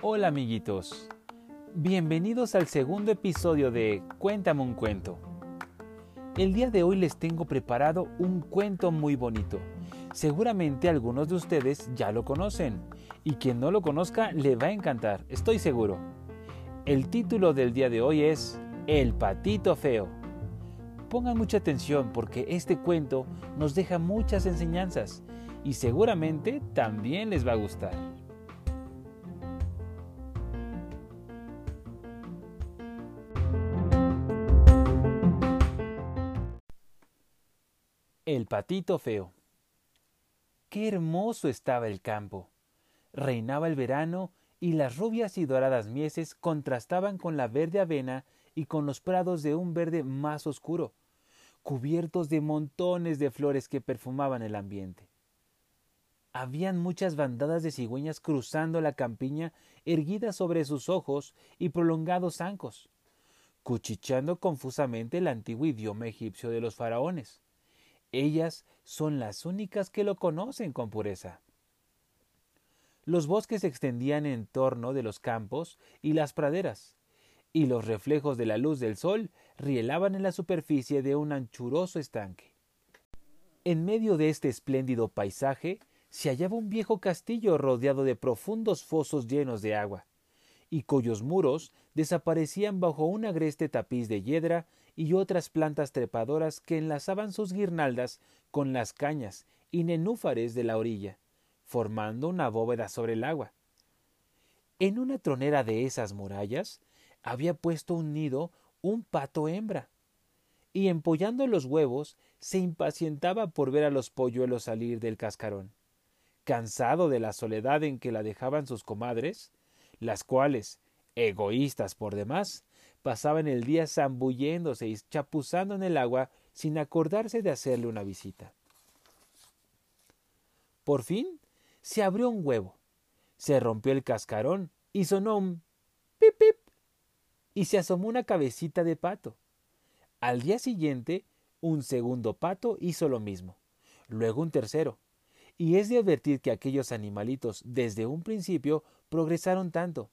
Hola amiguitos, bienvenidos al segundo episodio de Cuéntame un cuento. El día de hoy les tengo preparado un cuento muy bonito. Seguramente algunos de ustedes ya lo conocen y quien no lo conozca le va a encantar, estoy seguro. El título del día de hoy es El patito feo. Pongan mucha atención porque este cuento nos deja muchas enseñanzas y seguramente también les va a gustar. El patito feo. Qué hermoso estaba el campo. Reinaba el verano y las rubias y doradas mieses contrastaban con la verde avena y con los prados de un verde más oscuro, cubiertos de montones de flores que perfumaban el ambiente. Habían muchas bandadas de cigüeñas cruzando la campiña erguidas sobre sus ojos y prolongados zancos, cuchicheando confusamente el antiguo idioma egipcio de los faraones. Ellas son las únicas que lo conocen con pureza. Los bosques se extendían en torno de los campos y las praderas, y los reflejos de la luz del sol rielaban en la superficie de un anchuroso estanque. En medio de este espléndido paisaje se hallaba un viejo castillo rodeado de profundos fosos llenos de agua, y cuyos muros desaparecían bajo un agreste tapiz de hiedra y otras plantas trepadoras que enlazaban sus guirnaldas con las cañas y nenúfares de la orilla, formando una bóveda sobre el agua. En una tronera de esas murallas había puesto un nido un pato hembra, y empollando los huevos se impacientaba por ver a los polluelos salir del cascarón. Cansado de la soledad en que la dejaban sus comadres, las cuales, egoístas por demás, pasaban el día zambulléndose y chapuzando en el agua sin acordarse de hacerle una visita. Por fin se abrió un huevo, se rompió el cascarón y sonó un pip pip y se asomó una cabecita de pato. Al día siguiente, un segundo pato hizo lo mismo, luego un tercero, y es de advertir que aquellos animalitos desde un principio progresaron tanto,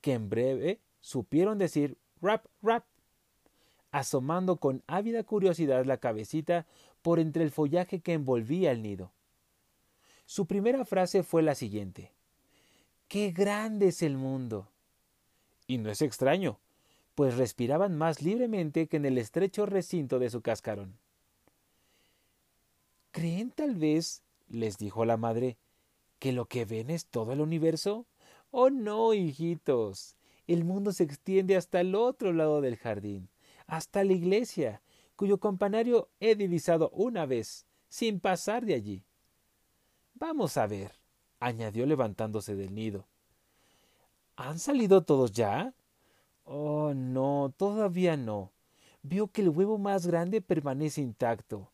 que en breve supieron decir rap, rap, asomando con ávida curiosidad la cabecita por entre el follaje que envolvía el nido. Su primera frase fue la siguiente ¡Qué grande es el mundo! Y no es extraño, pues respiraban más libremente que en el estrecho recinto de su cascarón. ¿Creen tal vez, les dijo la madre, que lo que ven es todo el universo? Oh no, hijitos. El mundo se extiende hasta el otro lado del jardín, hasta la iglesia, cuyo campanario he divisado una vez, sin pasar de allí. Vamos a ver, añadió levantándose del nido. ¿Han salido todos ya? Oh, no, todavía no. Vio que el huevo más grande permanece intacto.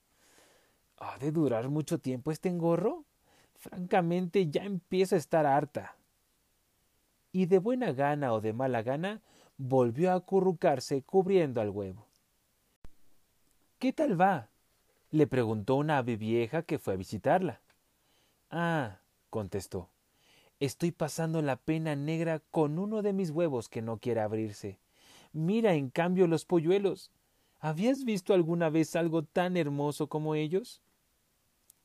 ¿Ha de durar mucho tiempo este engorro? Francamente ya empiezo a estar harta y de buena gana o de mala gana volvió a acurrucarse cubriendo al huevo. ¿Qué tal va? le preguntó una ave vieja que fue a visitarla. Ah, contestó, estoy pasando la pena negra con uno de mis huevos que no quiere abrirse. Mira, en cambio, los polluelos. ¿Habías visto alguna vez algo tan hermoso como ellos?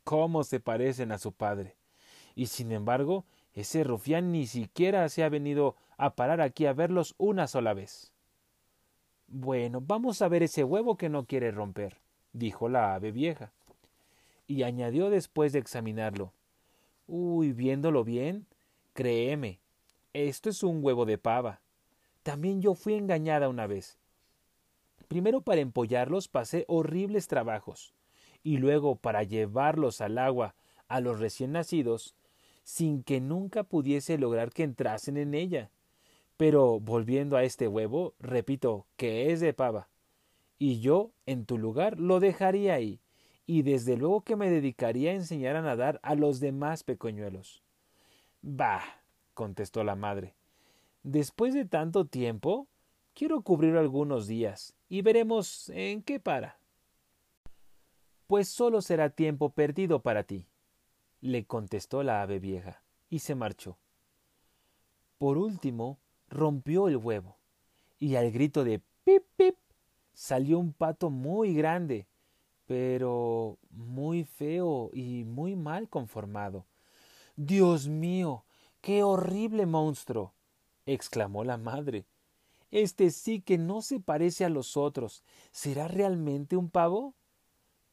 ¿Cómo se parecen a su padre? Y sin embargo, ese rufián ni siquiera se ha venido a parar aquí a verlos una sola vez. Bueno, vamos a ver ese huevo que no quiere romper, dijo la ave vieja. Y añadió después de examinarlo. Uy, viéndolo bien, créeme, esto es un huevo de pava. También yo fui engañada una vez. Primero para empollarlos pasé horribles trabajos, y luego para llevarlos al agua a los recién nacidos sin que nunca pudiese lograr que entrasen en ella. Pero volviendo a este huevo, repito que es de pava. Y yo, en tu lugar, lo dejaría ahí, y desde luego que me dedicaría a enseñar a nadar a los demás pequeñuelos. Bah, contestó la madre. Después de tanto tiempo, quiero cubrir algunos días, y veremos en qué para. pues solo será tiempo perdido para ti, le contestó la ave vieja, y se marchó. Por último, rompió el huevo, y al grito de pip pip salió un pato muy grande, pero muy feo y muy mal conformado. Dios mío, qué horrible monstruo. exclamó la madre. Este sí que no se parece a los otros. ¿Será realmente un pavo?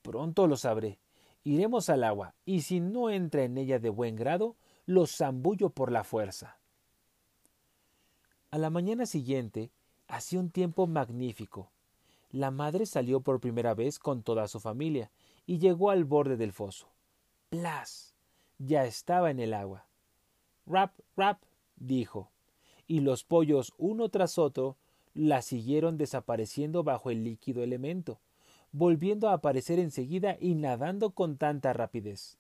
Pronto lo sabré. Iremos al agua, y si no entra en ella de buen grado, lo zambullo por la fuerza. A la mañana siguiente hacía un tiempo magnífico. La madre salió por primera vez con toda su familia y llegó al borde del foso. ¡Plas! Ya estaba en el agua. Rap, rap, dijo, y los pollos uno tras otro la siguieron desapareciendo bajo el líquido elemento, volviendo a aparecer enseguida y nadando con tanta rapidez.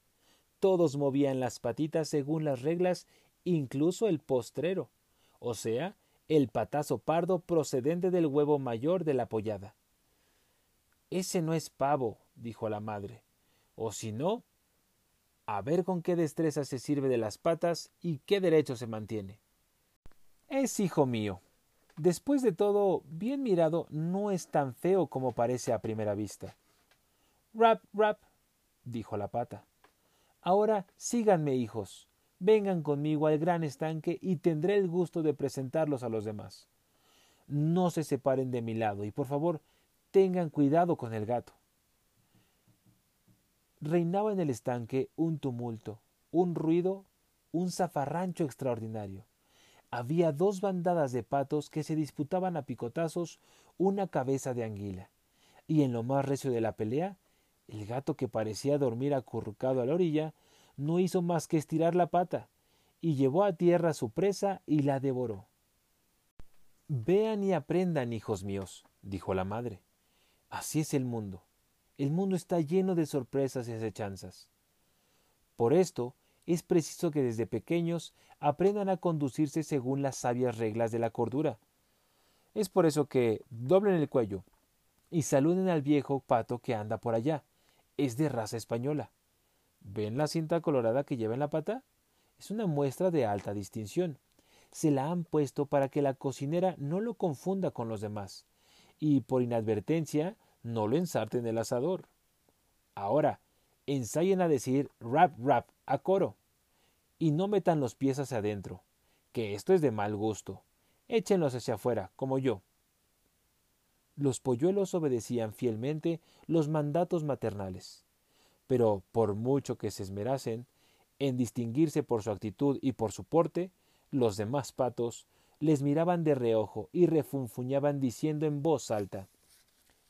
Todos movían las patitas según las reglas, incluso el postrero, o sea, el patazo pardo procedente del huevo mayor de la pollada. Ese no es pavo, dijo la madre. O si no, a ver con qué destreza se sirve de las patas y qué derecho se mantiene. Es hijo mío. Después de todo, bien mirado, no es tan feo como parece a primera vista. Rap, rap, dijo la pata. Ahora síganme, hijos. Vengan conmigo al gran estanque y tendré el gusto de presentarlos a los demás. No se separen de mi lado y por favor tengan cuidado con el gato. Reinaba en el estanque un tumulto, un ruido, un zafarrancho extraordinario. Había dos bandadas de patos que se disputaban a picotazos una cabeza de anguila, y en lo más recio de la pelea, el gato que parecía dormir acurrucado a la orilla no hizo más que estirar la pata, y llevó a tierra su presa y la devoró. Vean y aprendan, hijos míos, dijo la madre. Así es el mundo. El mundo está lleno de sorpresas y acechanzas. Por esto, es preciso que desde pequeños aprendan a conducirse según las sabias reglas de la cordura. Es por eso que doblen el cuello y saluden al viejo pato que anda por allá. Es de raza española. ¿Ven la cinta colorada que lleva en la pata? Es una muestra de alta distinción. Se la han puesto para que la cocinera no lo confunda con los demás y por inadvertencia no lo ensarten en el asador. Ahora, ensayen a decir rap rap a coro y no metan los pies hacia adentro, que esto es de mal gusto. Échenlos hacia afuera, como yo. Los polluelos obedecían fielmente los mandatos maternales, pero por mucho que se esmerasen en distinguirse por su actitud y por su porte, los demás patos les miraban de reojo y refunfuñaban diciendo en voz alta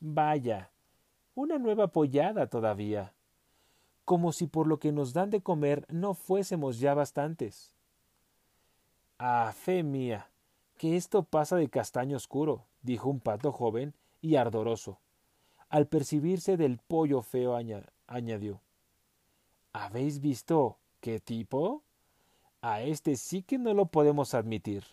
Vaya, una nueva pollada todavía. Como si por lo que nos dan de comer no fuésemos ya bastantes. Ah, fe mía, que esto pasa de castaño oscuro, dijo un pato joven y ardoroso. Al percibirse del pollo feo añadió ¿Habéis visto qué tipo? A este sí que no lo podemos admitir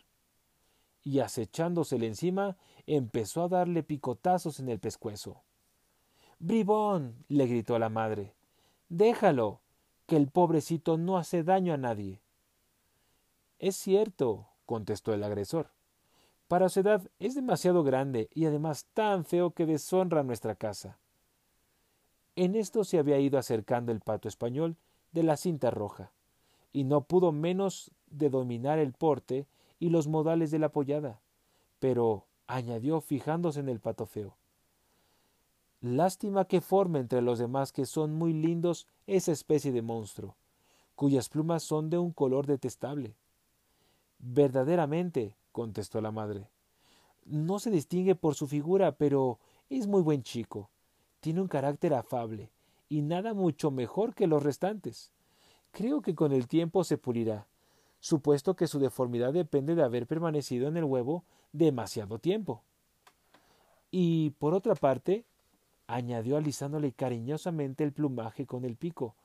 y acechándosele encima, empezó a darle picotazos en el pescuezo. Bribón. le gritó la madre. Déjalo, que el pobrecito no hace daño a nadie. Es cierto, contestó el agresor. Para su edad es demasiado grande y además tan feo que deshonra nuestra casa. En esto se había ido acercando el pato español de la cinta roja, y no pudo menos de dominar el porte y los modales de la pollada. Pero, añadió fijándose en el pato feo, lástima que forme entre los demás que son muy lindos esa especie de monstruo, cuyas plumas son de un color detestable. Verdaderamente, contestó la madre. No se distingue por su figura, pero es muy buen chico. Tiene un carácter afable, y nada mucho mejor que los restantes. Creo que con el tiempo se pulirá, supuesto que su deformidad depende de haber permanecido en el huevo demasiado tiempo. Y por otra parte, añadió alisándole cariñosamente el plumaje con el pico,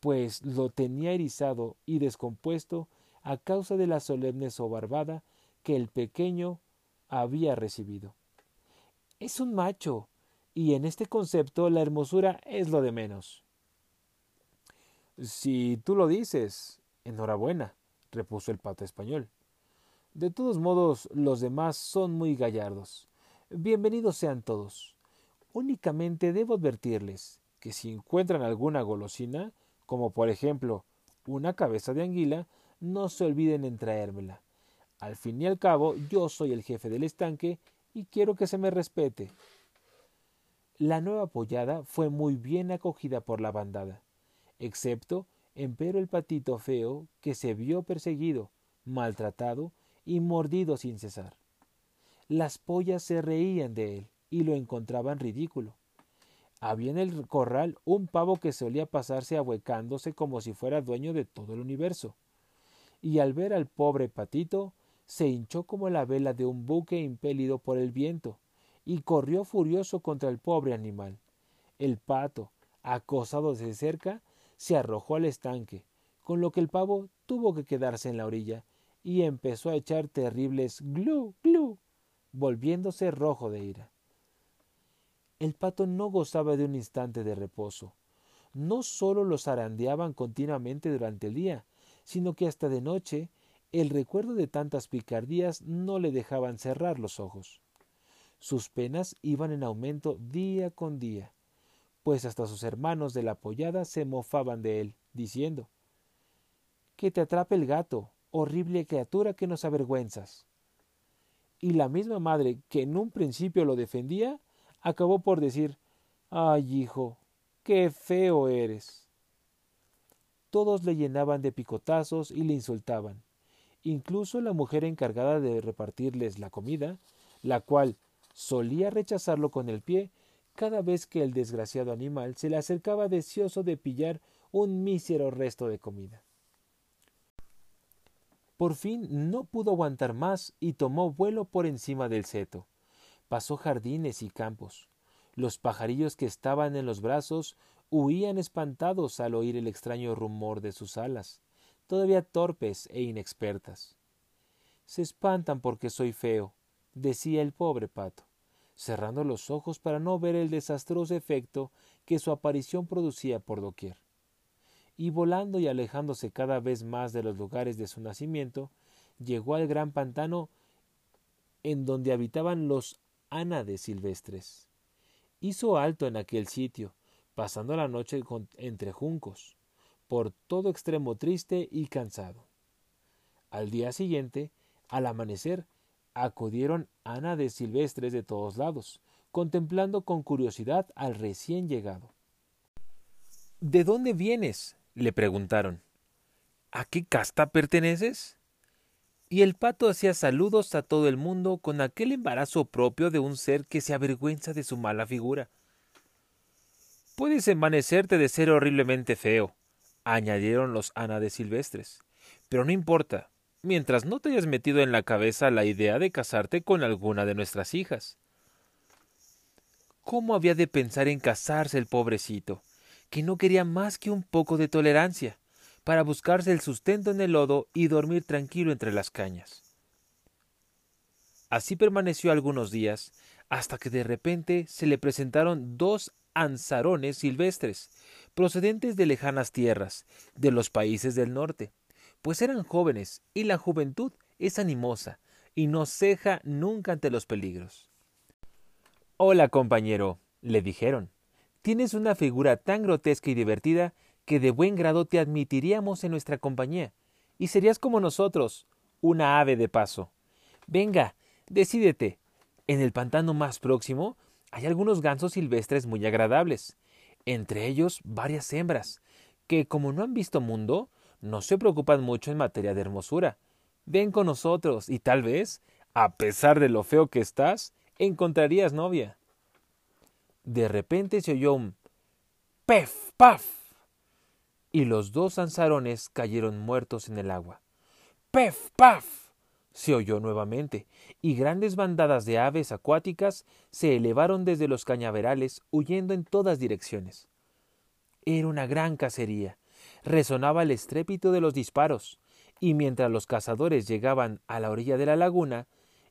pues lo tenía erizado y descompuesto a causa de la solemne sobarbada que el pequeño había recibido. Es un macho, y en este concepto la hermosura es lo de menos. Si tú lo dices, enhorabuena, repuso el pato español. De todos modos, los demás son muy gallardos. Bienvenidos sean todos. Únicamente debo advertirles que si encuentran alguna golosina, como por ejemplo una cabeza de anguila, no se olviden en traérmela. Al fin y al cabo, yo soy el jefe del estanque y quiero que se me respete. La nueva pollada fue muy bien acogida por la bandada, excepto empero el patito feo que se vio perseguido, maltratado y mordido sin cesar. Las pollas se reían de él y lo encontraban ridículo. Había en el corral un pavo que solía pasarse ahuecándose como si fuera dueño de todo el universo. Y al ver al pobre patito, se hinchó como la vela de un buque impelido por el viento, y corrió furioso contra el pobre animal. El pato, acosado de cerca, se arrojó al estanque, con lo que el pavo tuvo que quedarse en la orilla, y empezó a echar terribles glu glu, volviéndose rojo de ira. El pato no gozaba de un instante de reposo. No sólo lo zarandeaban continuamente durante el día, sino que hasta de noche el recuerdo de tantas picardías no le dejaban cerrar los ojos. Sus penas iban en aumento día con día, pues hasta sus hermanos de la pollada se mofaban de él, diciendo Que te atrape el gato, horrible criatura que nos avergüenzas. Y la misma madre que en un principio lo defendía, acabó por decir Ay, hijo, qué feo eres. Todos le llenaban de picotazos y le insultaban. Incluso la mujer encargada de repartirles la comida, la cual solía rechazarlo con el pie cada vez que el desgraciado animal se le acercaba deseoso de pillar un mísero resto de comida. Por fin no pudo aguantar más y tomó vuelo por encima del seto. Pasó jardines y campos. Los pajarillos que estaban en los brazos huían espantados al oír el extraño rumor de sus alas, todavía torpes e inexpertas. Se espantan porque soy feo, decía el pobre pato, cerrando los ojos para no ver el desastroso efecto que su aparición producía por doquier. Y volando y alejándose cada vez más de los lugares de su nacimiento, llegó al gran pantano en donde habitaban los ánades silvestres. Hizo alto en aquel sitio, pasando la noche entre juncos, por todo extremo triste y cansado. Al día siguiente, al amanecer, acudieron ánades silvestres de todos lados, contemplando con curiosidad al recién llegado. ¿De dónde vienes? Le preguntaron. ¿A qué casta perteneces? y el pato hacía saludos a todo el mundo con aquel embarazo propio de un ser que se avergüenza de su mala figura. Puedes envanecerte de ser horriblemente feo, añadieron los ánades silvestres, pero no importa, mientras no te hayas metido en la cabeza la idea de casarte con alguna de nuestras hijas. ¿Cómo había de pensar en casarse el pobrecito, que no quería más que un poco de tolerancia? para buscarse el sustento en el lodo y dormir tranquilo entre las cañas. Así permaneció algunos días, hasta que de repente se le presentaron dos ansarones silvestres, procedentes de lejanas tierras, de los países del norte, pues eran jóvenes, y la juventud es animosa, y no ceja nunca ante los peligros. Hola, compañero, le dijeron. Tienes una figura tan grotesca y divertida que de buen grado te admitiríamos en nuestra compañía, y serías como nosotros, una ave de paso. Venga, decídete. En el pantano más próximo hay algunos gansos silvestres muy agradables, entre ellos varias hembras, que como no han visto mundo, no se preocupan mucho en materia de hermosura. Ven con nosotros y tal vez, a pesar de lo feo que estás, encontrarías novia. De repente se oyó un pef, paf y los dos ansarones cayeron muertos en el agua. ¡Pef! ¡Paf! se oyó nuevamente, y grandes bandadas de aves acuáticas se elevaron desde los cañaverales, huyendo en todas direcciones. Era una gran cacería. Resonaba el estrépito de los disparos, y mientras los cazadores llegaban a la orilla de la laguna,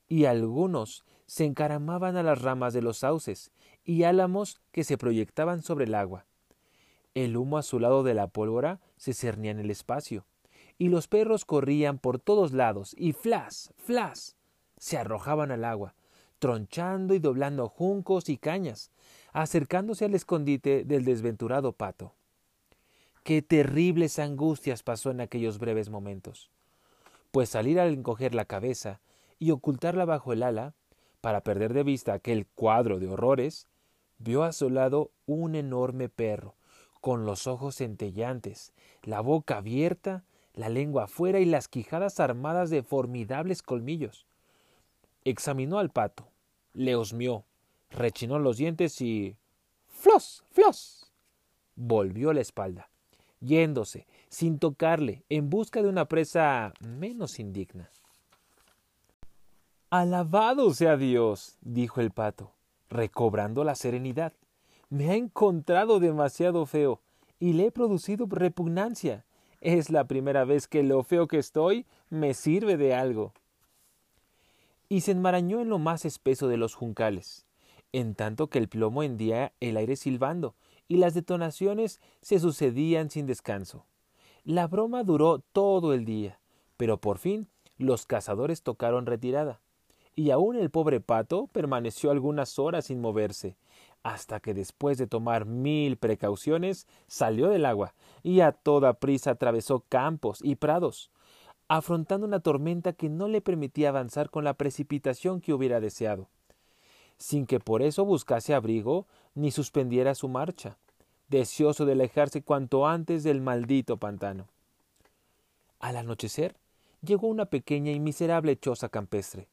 y algunos se encaramaban a las ramas de los sauces y álamos que se proyectaban sobre el agua. El humo azulado de la pólvora se cernía en el espacio, y los perros corrían por todos lados y flas, flas, se arrojaban al agua, tronchando y doblando juncos y cañas, acercándose al escondite del desventurado pato. Qué terribles angustias pasó en aquellos breves momentos. Pues salir al encoger la cabeza y ocultarla bajo el ala, para perder de vista aquel cuadro de horrores, vio a su lado un enorme perro, con los ojos centellantes, la boca abierta, la lengua afuera y las quijadas armadas de formidables colmillos. Examinó al pato, le osmió, rechinó los dientes y. ¡Flos! ¡Flos! Volvió la espalda, yéndose, sin tocarle, en busca de una presa menos indigna. Alabado sea Dios, dijo el pato, recobrando la serenidad. Me ha encontrado demasiado feo y le he producido repugnancia. Es la primera vez que lo feo que estoy me sirve de algo. Y se enmarañó en lo más espeso de los juncales, en tanto que el plomo hendía el aire silbando y las detonaciones se sucedían sin descanso. La broma duró todo el día, pero por fin los cazadores tocaron retirada y aún el pobre pato permaneció algunas horas sin moverse, hasta que después de tomar mil precauciones salió del agua y a toda prisa atravesó campos y prados, afrontando una tormenta que no le permitía avanzar con la precipitación que hubiera deseado, sin que por eso buscase abrigo ni suspendiera su marcha, deseoso de alejarse cuanto antes del maldito pantano. Al anochecer llegó una pequeña y miserable choza campestre,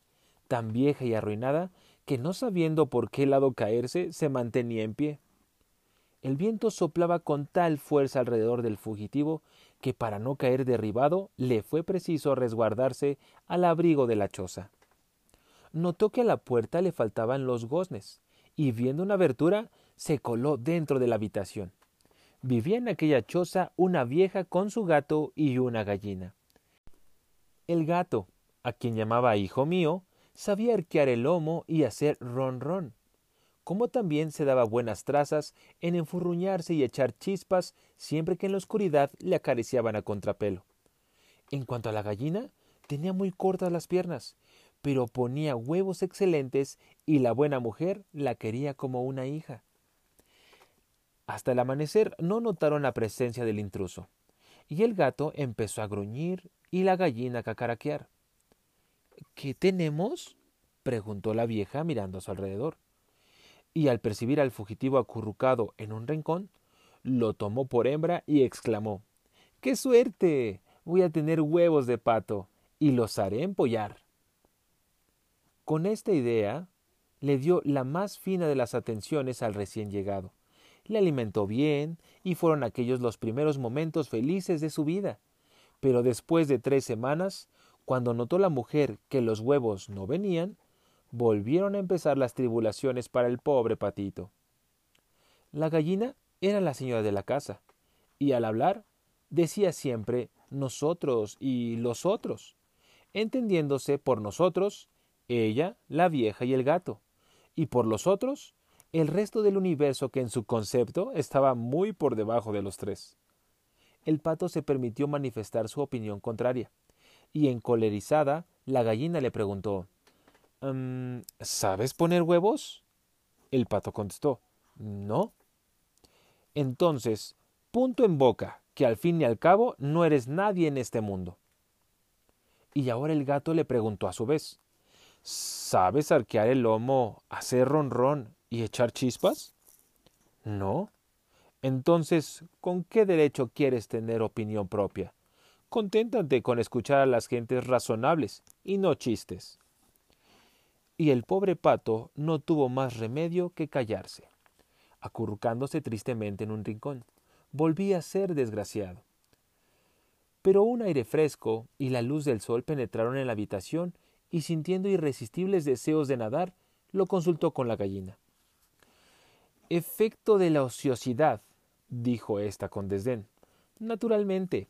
tan vieja y arruinada que no sabiendo por qué lado caerse se mantenía en pie. El viento soplaba con tal fuerza alrededor del fugitivo que para no caer derribado le fue preciso resguardarse al abrigo de la choza. Notó que a la puerta le faltaban los goznes, y viendo una abertura se coló dentro de la habitación. Vivía en aquella choza una vieja con su gato y una gallina. El gato, a quien llamaba hijo mío, sabía arquear el lomo y hacer ron ron, como también se daba buenas trazas en enfurruñarse y echar chispas siempre que en la oscuridad le acariciaban a contrapelo. En cuanto a la gallina, tenía muy cortas las piernas, pero ponía huevos excelentes y la buena mujer la quería como una hija. Hasta el amanecer no notaron la presencia del intruso, y el gato empezó a gruñir y la gallina a cacaraquear. ¿Qué tenemos? preguntó la vieja mirando a su alrededor. Y al percibir al fugitivo acurrucado en un rincón, lo tomó por hembra y exclamó ¡Qué suerte! Voy a tener huevos de pato y los haré empollar. Con esta idea le dio la más fina de las atenciones al recién llegado. Le alimentó bien y fueron aquellos los primeros momentos felices de su vida. Pero después de tres semanas cuando notó la mujer que los huevos no venían, volvieron a empezar las tribulaciones para el pobre patito. La gallina era la señora de la casa, y al hablar decía siempre nosotros y los otros, entendiéndose por nosotros ella, la vieja y el gato, y por los otros el resto del universo que en su concepto estaba muy por debajo de los tres. El pato se permitió manifestar su opinión contraria, y encolerizada, la gallina le preguntó mm, ¿Sabes poner huevos? El pato contestó No. Entonces, punto en boca, que al fin y al cabo no eres nadie en este mundo. Y ahora el gato le preguntó a su vez ¿Sabes arquear el lomo, hacer ronrón y echar chispas? No. Entonces, ¿con qué derecho quieres tener opinión propia? Conténtate con escuchar a las gentes razonables y no chistes. Y el pobre pato no tuvo más remedio que callarse, acurrucándose tristemente en un rincón. Volvía a ser desgraciado. Pero un aire fresco y la luz del sol penetraron en la habitación y sintiendo irresistibles deseos de nadar, lo consultó con la gallina. Efecto de la ociosidad, dijo ésta con desdén. Naturalmente,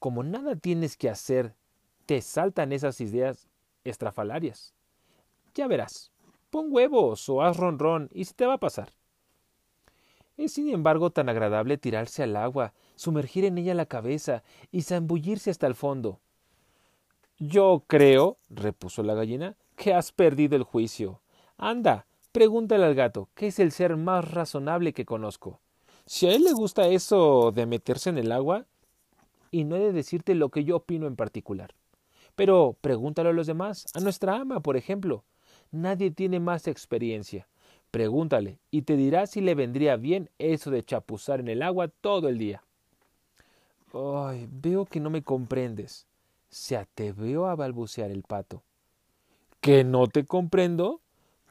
como nada tienes que hacer, te saltan esas ideas estrafalarias. Ya verás. Pon huevos o haz ronrón y se te va a pasar. Es sin embargo tan agradable tirarse al agua, sumergir en ella la cabeza y zambullirse hasta el fondo. Yo creo, repuso la gallina, que has perdido el juicio. Anda, pregúntale al gato, que es el ser más razonable que conozco. Si a él le gusta eso de meterse en el agua, y no he de decirte lo que yo opino en particular. Pero pregúntalo a los demás, a nuestra ama, por ejemplo. Nadie tiene más experiencia. Pregúntale y te dirá si le vendría bien eso de chapuzar en el agua todo el día. Ay, veo que no me comprendes. Se atrevió a balbucear el pato. ¿Que no te comprendo?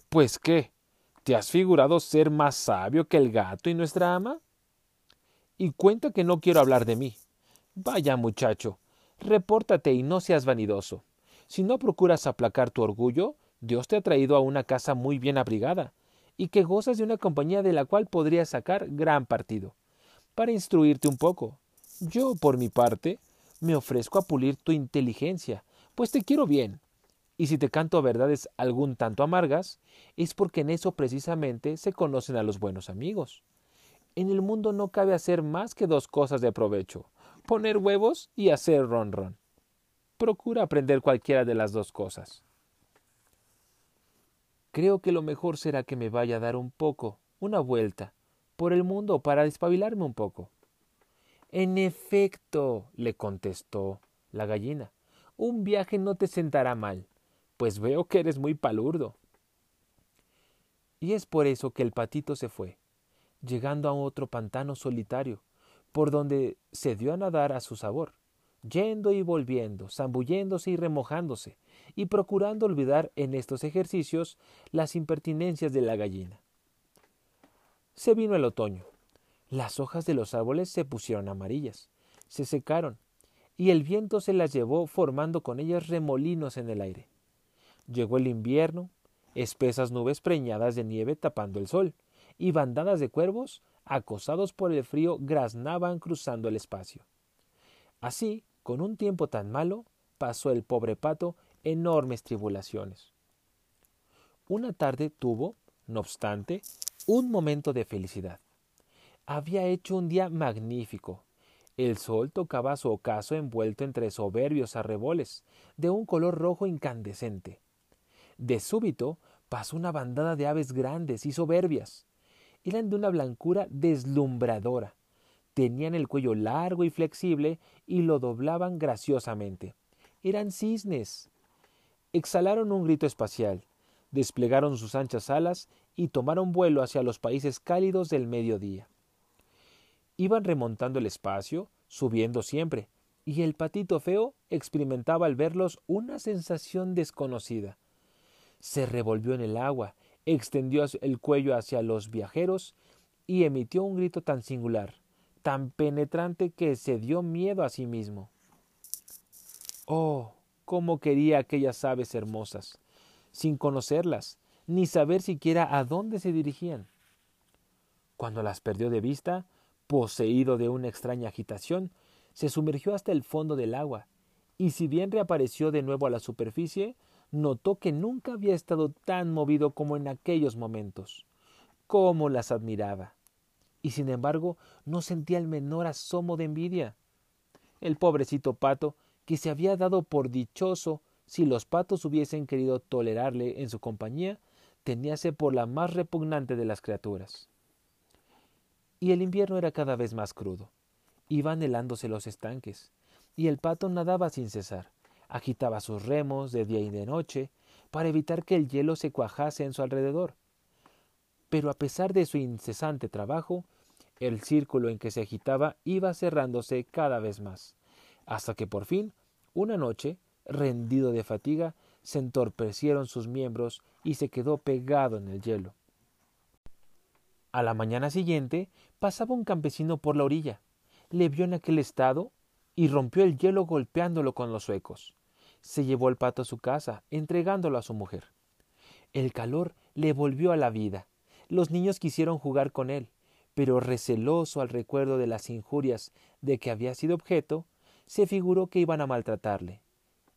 Pues qué, ¿te has figurado ser más sabio que el gato y nuestra ama? Y cuenta que no quiero hablar de mí. Vaya, muchacho, repórtate y no seas vanidoso. Si no procuras aplacar tu orgullo, Dios te ha traído a una casa muy bien abrigada, y que gozas de una compañía de la cual podrías sacar gran partido. Para instruirte un poco, yo, por mi parte, me ofrezco a pulir tu inteligencia, pues te quiero bien. Y si te canto verdades algún tanto amargas, es porque en eso precisamente se conocen a los buenos amigos. En el mundo no cabe hacer más que dos cosas de provecho, poner huevos y hacer ron ron. Procura aprender cualquiera de las dos cosas. Creo que lo mejor será que me vaya a dar un poco, una vuelta, por el mundo para despabilarme un poco. En efecto, le contestó la gallina, un viaje no te sentará mal, pues veo que eres muy palurdo. Y es por eso que el patito se fue, llegando a otro pantano solitario, por donde se dio a nadar a su sabor, yendo y volviendo, zambulléndose y remojándose, y procurando olvidar en estos ejercicios las impertinencias de la gallina. Se vino el otoño. Las hojas de los árboles se pusieron amarillas, se secaron, y el viento se las llevó formando con ellas remolinos en el aire. Llegó el invierno, espesas nubes preñadas de nieve tapando el sol, y bandadas de cuervos, acosados por el frío, graznaban cruzando el espacio. Así, con un tiempo tan malo, pasó el pobre pato enormes tribulaciones. Una tarde tuvo, no obstante, un momento de felicidad. Había hecho un día magnífico. El sol tocaba su ocaso envuelto entre soberbios arreboles, de un color rojo incandescente. De súbito pasó una bandada de aves grandes y soberbias. Eran de una blancura deslumbradora. Tenían el cuello largo y flexible y lo doblaban graciosamente. Eran cisnes, exhalaron un grito espacial, desplegaron sus anchas alas y tomaron vuelo hacia los países cálidos del mediodía. Iban remontando el espacio, subiendo siempre, y el patito feo experimentaba al verlos una sensación desconocida. Se revolvió en el agua, extendió el cuello hacia los viajeros y emitió un grito tan singular, tan penetrante que se dio miedo a sí mismo. Oh, cómo quería aquellas aves hermosas, sin conocerlas, ni saber siquiera a dónde se dirigían. Cuando las perdió de vista, poseído de una extraña agitación, se sumergió hasta el fondo del agua, y si bien reapareció de nuevo a la superficie, notó que nunca había estado tan movido como en aquellos momentos. cómo las admiraba. Y sin embargo no sentía el menor asomo de envidia. El pobrecito pato que se había dado por dichoso si los patos hubiesen querido tolerarle en su compañía, teníase por la más repugnante de las criaturas. Y el invierno era cada vez más crudo. Iban helándose los estanques, y el pato nadaba sin cesar, agitaba sus remos de día y de noche, para evitar que el hielo se cuajase en su alrededor. Pero a pesar de su incesante trabajo, el círculo en que se agitaba iba cerrándose cada vez más, hasta que por fin una noche, rendido de fatiga, se entorpecieron sus miembros y se quedó pegado en el hielo. A la mañana siguiente pasaba un campesino por la orilla, le vio en aquel estado y rompió el hielo golpeándolo con los suecos. Se llevó el pato a su casa, entregándolo a su mujer. El calor le volvió a la vida. Los niños quisieron jugar con él, pero receloso al recuerdo de las injurias de que había sido objeto, se figuró que iban a maltratarle,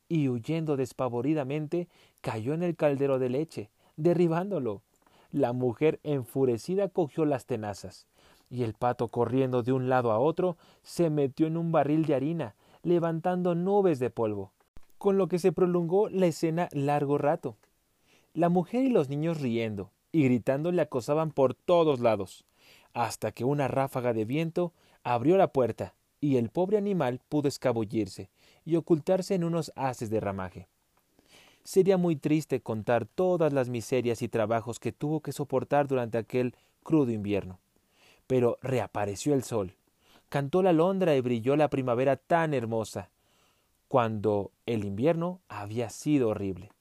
y huyendo despavoridamente cayó en el caldero de leche, derribándolo. La mujer enfurecida cogió las tenazas, y el pato corriendo de un lado a otro se metió en un barril de harina, levantando nubes de polvo, con lo que se prolongó la escena largo rato. La mujer y los niños riendo y gritando le acosaban por todos lados, hasta que una ráfaga de viento abrió la puerta y el pobre animal pudo escabullirse y ocultarse en unos haces de ramaje. Sería muy triste contar todas las miserias y trabajos que tuvo que soportar durante aquel crudo invierno. Pero reapareció el sol, cantó la londra y brilló la primavera tan hermosa, cuando el invierno había sido horrible.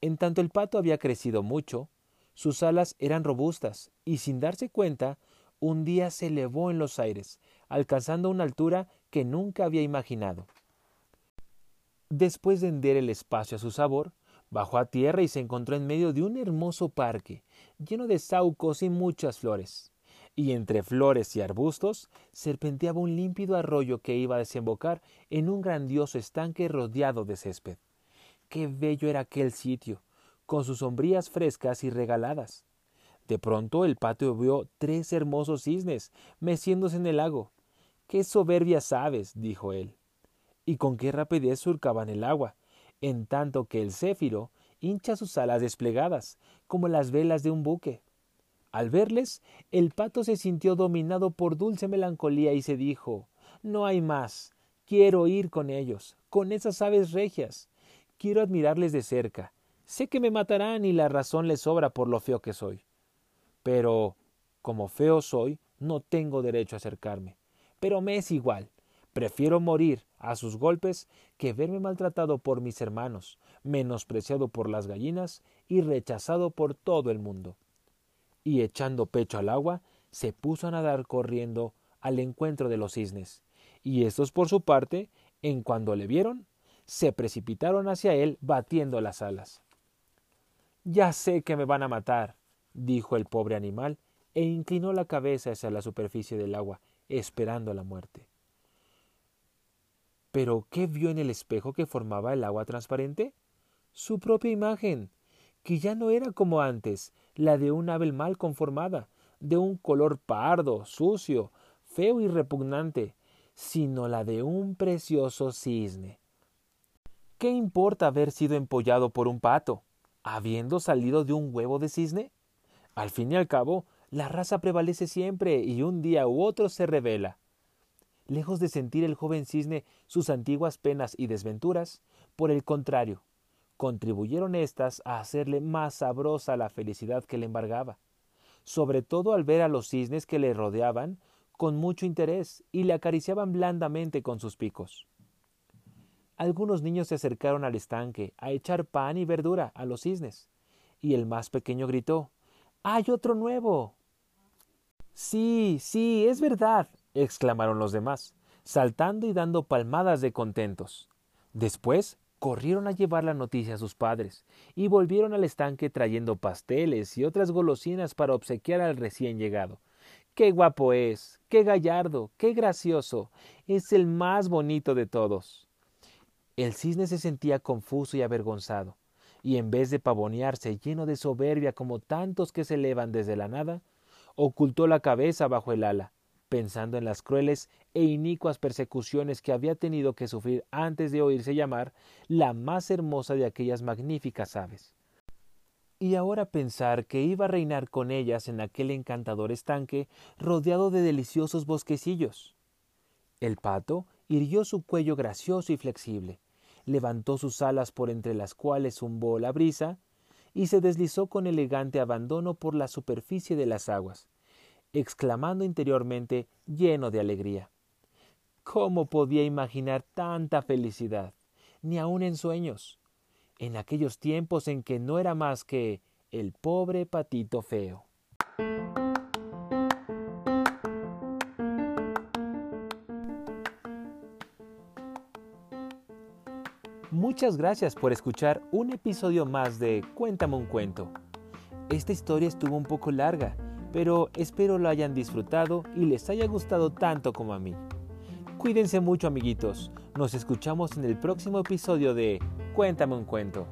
En tanto el pato había crecido mucho, sus alas eran robustas, y sin darse cuenta, un día se elevó en los aires, alcanzando una altura que nunca había imaginado. Después de hender el espacio a su sabor, bajó a tierra y se encontró en medio de un hermoso parque, lleno de saucos y muchas flores. Y entre flores y arbustos serpenteaba un límpido arroyo que iba a desembocar en un grandioso estanque rodeado de césped. Qué bello era aquel sitio, con sus sombrías frescas y regaladas. De pronto el patio vio tres hermosos cisnes meciéndose en el lago. Qué soberbias aves, dijo él y con qué rapidez surcaban el agua, en tanto que el céfiro hincha sus alas desplegadas, como las velas de un buque. Al verles, el pato se sintió dominado por dulce melancolía y se dijo No hay más. Quiero ir con ellos, con esas aves regias. Quiero admirarles de cerca. Sé que me matarán y la razón les sobra por lo feo que soy. Pero, como feo soy, no tengo derecho a acercarme. Pero me es igual. Prefiero morir a sus golpes que verme maltratado por mis hermanos, menospreciado por las gallinas y rechazado por todo el mundo. Y echando pecho al agua, se puso a nadar corriendo al encuentro de los cisnes, y estos por su parte, en cuando le vieron, se precipitaron hacia él batiendo las alas. Ya sé que me van a matar, dijo el pobre animal, e inclinó la cabeza hacia la superficie del agua, esperando la muerte. Pero ¿qué vio en el espejo que formaba el agua transparente? Su propia imagen, que ya no era como antes, la de un ave mal conformada, de un color pardo, sucio, feo y repugnante, sino la de un precioso cisne. ¿Qué importa haber sido empollado por un pato, habiendo salido de un huevo de cisne? Al fin y al cabo, la raza prevalece siempre y un día u otro se revela. Lejos de sentir el joven cisne sus antiguas penas y desventuras, por el contrario, contribuyeron éstas a hacerle más sabrosa la felicidad que le embargaba, sobre todo al ver a los cisnes que le rodeaban con mucho interés y le acariciaban blandamente con sus picos. Algunos niños se acercaron al estanque a echar pan y verdura a los cisnes, y el más pequeño gritó ¡Hay otro nuevo! Sí, sí, es verdad, exclamaron los demás, saltando y dando palmadas de contentos. Después corrieron a llevar la noticia a sus padres y volvieron al estanque trayendo pasteles y otras golosinas para obsequiar al recién llegado. Qué guapo es, qué gallardo, qué gracioso, es el más bonito de todos. El cisne se sentía confuso y avergonzado, y en vez de pavonearse lleno de soberbia como tantos que se elevan desde la nada, ocultó la cabeza bajo el ala, pensando en las crueles e inicuas persecuciones que había tenido que sufrir antes de oírse llamar la más hermosa de aquellas magníficas aves. Y ahora pensar que iba a reinar con ellas en aquel encantador estanque rodeado de deliciosos bosquecillos. El pato irguió su cuello gracioso y flexible, levantó sus alas por entre las cuales zumbó la brisa, y se deslizó con elegante abandono por la superficie de las aguas, exclamando interiormente lleno de alegría. ¿Cómo podía imaginar tanta felicidad? Ni aun en sueños, en aquellos tiempos en que no era más que el pobre patito feo. Muchas gracias por escuchar un episodio más de Cuéntame un cuento. Esta historia estuvo un poco larga, pero espero lo hayan disfrutado y les haya gustado tanto como a mí. Cuídense mucho amiguitos, nos escuchamos en el próximo episodio de Cuéntame un cuento.